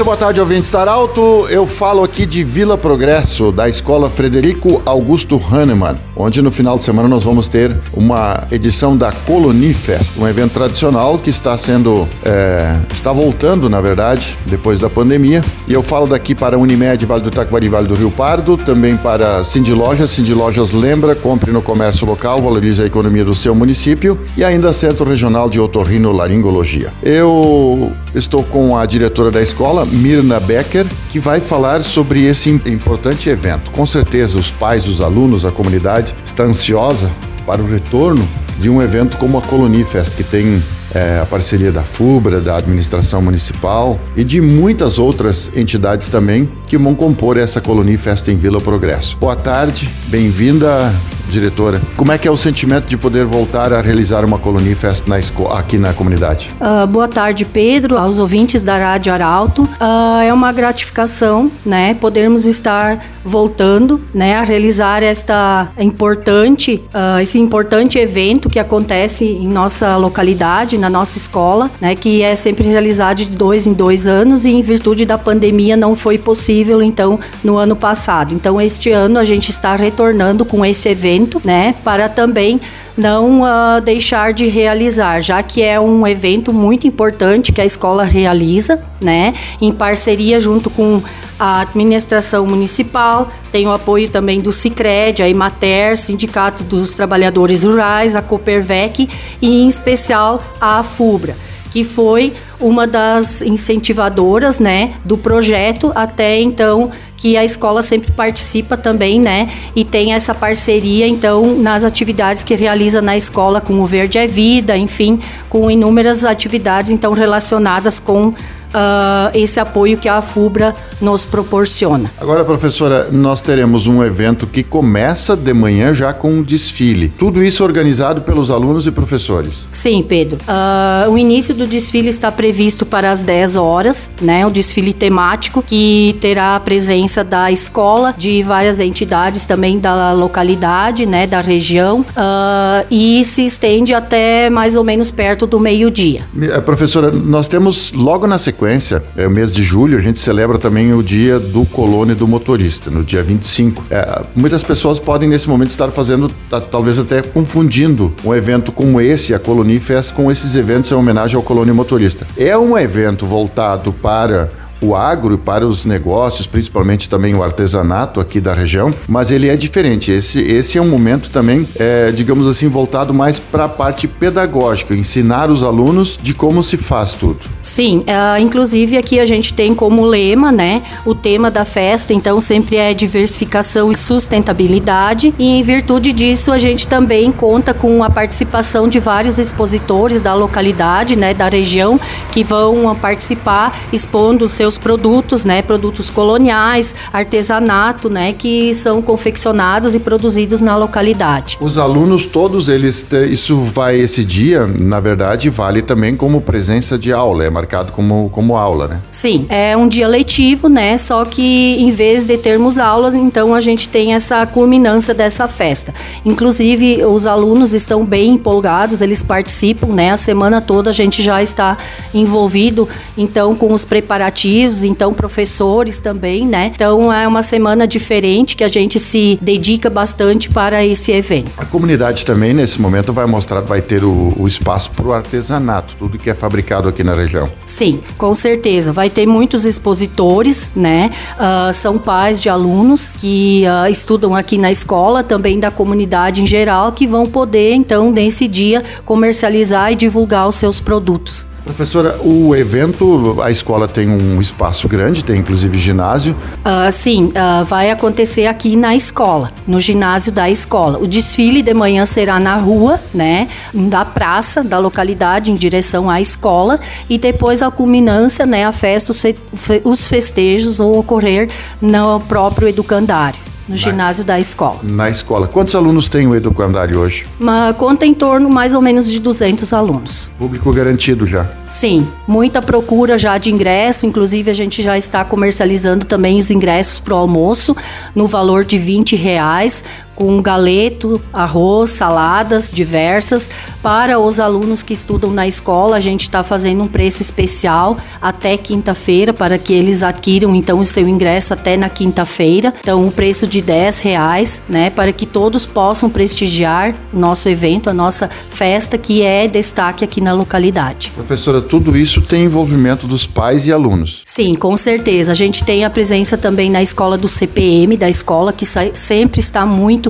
Muito boa tarde, ouvintes da Alto. Eu falo aqui de Vila Progresso, da Escola Frederico Augusto Hahnemann, onde no final de semana nós vamos ter uma edição da Colonifest, um evento tradicional que está sendo, é, está voltando, na verdade, depois da pandemia. E eu falo daqui para Unimed, Vale do Taquari, Vale do Rio Pardo, também para Cindy Lojas. Cindy Lojas lembra, compre no comércio local, valorize a economia do seu município e ainda Centro Regional de Otorrino Laringologia. Eu estou com a diretora da escola, Mirna Becker, que vai falar sobre esse importante evento. Com certeza, os pais, os alunos, a comunidade está ansiosa para o retorno de um evento como a Colonifest, que tem é, a parceria da FUBRA, da administração municipal e de muitas outras entidades também que vão compor essa Colonifest em Vila Progresso. Boa tarde, bem-vinda, diretora. Como é que é o sentimento de poder voltar a realizar uma Colonifest na aqui na comunidade? Uh, boa tarde, Pedro, aos ouvintes da Rádio Arauto. Uh, é uma gratificação, né, podermos estar voltando, né, a realizar esta importante, uh, esse importante evento que acontece em nossa localidade, na nossa escola, né, que é sempre realizado de dois em dois anos e em virtude da pandemia não foi possível, então, no ano passado. Então, este ano a gente está retornando com esse evento, né, para também não uh, deixar de realizar, já que é um evento muito importante que a escola realiza, né, em parceria junto com a administração municipal, tem o apoio também do Cicred, a Imater, Sindicato dos Trabalhadores Rurais, a Copervec e em especial a FUBRA que foi uma das incentivadoras, né, do projeto. Até então que a escola sempre participa também, né, e tem essa parceria então nas atividades que realiza na escola com o Verde é Vida, enfim, com inúmeras atividades então relacionadas com uh, esse apoio que a FUBRA nos proporciona. Agora, professora, nós teremos um evento que começa de manhã já com um desfile. Tudo isso organizado pelos alunos e professores? Sim, Pedro. Uh, o início do desfile está previsto para as 10 horas, né? O desfile temático que terá a presença da escola, de várias entidades também da localidade, né? Da região uh, e se estende até mais ou menos perto do meio-dia. Eh, professora, nós temos logo na sequência sequência, é o mês de julho, a gente celebra também o dia do colono e do motorista, no dia 25. É, muitas pessoas podem nesse momento estar fazendo, talvez até confundindo um evento como esse, a Coloni Fest, com esses eventos em homenagem ao colono e motorista. É um evento voltado para o agro para os negócios, principalmente também o artesanato aqui da região, mas ele é diferente. Esse, esse é um momento também, é, digamos assim, voltado mais para a parte pedagógica, ensinar os alunos de como se faz tudo. Sim, uh, inclusive aqui a gente tem como lema, né, o tema da festa, então sempre é diversificação e sustentabilidade, e em virtude disso a gente também conta com a participação de vários expositores da localidade, né, da região, que vão participar expondo os seus seus produtos, né, produtos coloniais, artesanato, né, que são confeccionados e produzidos na localidade. Os alunos todos eles isso vai esse dia, na verdade, vale também como presença de aula, é marcado como como aula, né? Sim, é um dia letivo, né? Só que em vez de termos aulas, então a gente tem essa culminância dessa festa. Inclusive, os alunos estão bem empolgados, eles participam, né? A semana toda a gente já está envolvido, então, com os preparativos então professores também, né? Então é uma semana diferente que a gente se dedica bastante para esse evento. A comunidade também nesse momento vai mostrar, vai ter o, o espaço para o artesanato, tudo que é fabricado aqui na região. Sim, com certeza. Vai ter muitos expositores, né? Uh, são pais de alunos que uh, estudam aqui na escola, também da comunidade em geral, que vão poder então nesse dia comercializar e divulgar os seus produtos. Professora, o evento, a escola tem um espaço grande, tem inclusive ginásio. Uh, sim, uh, vai acontecer aqui na escola, no ginásio da escola. O desfile de manhã será na rua, né, da praça da localidade em direção à escola e depois a culminância, né, a festa, os, fe os festejos vão ocorrer no próprio educandário. No ginásio da escola. Na escola. Quantos alunos tem o Educandário hoje? Uma conta em torno mais ou menos de 200 alunos. Público garantido já. Sim, muita procura já de ingresso, inclusive a gente já está comercializando também os ingressos para o almoço no valor de 20 reais, com galeto, arroz, saladas diversas. Para os alunos que estudam na escola, a gente está fazendo um preço especial até quinta-feira para que eles adquiram então o seu ingresso até na quinta-feira. Então, o preço de 10 reais, né, para que todos possam prestigiar o nosso evento, a nossa festa, que é destaque aqui na localidade. Professora, tudo isso tem envolvimento dos pais e alunos? Sim, com certeza. A gente tem a presença também na escola do CPM, da escola, que sempre está muito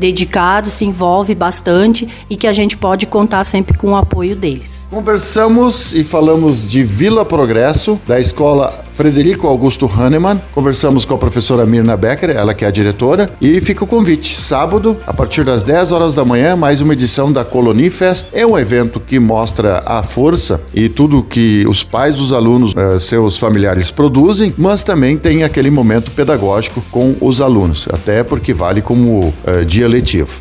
dedicado, se envolve bastante e que a gente pode contar sempre com o apoio deles. Conversamos e falamos de Vila Progresso, da escola Frederico Augusto Hahnemann. Conversamos com a professora Mirna Becker, ela que é a diretora, e fica o convite. Sábado, a partir das 10 horas da manhã, mais uma edição da Colonifest. É um evento que mostra a força e tudo que os pais dos alunos, eh, seus familiares produzem, mas também tem aquele momento pedagógico com os alunos, até porque vale como eh, dia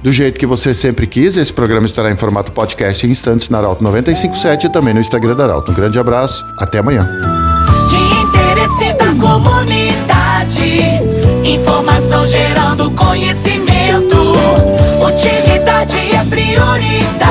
do jeito que você sempre quis, esse programa estará em formato podcast em instantes na Arauto 957 e também no Instagram da Arauto. Um grande abraço, até amanhã. De interesse da comunidade, informação gerando conhecimento, utilidade é prioridade.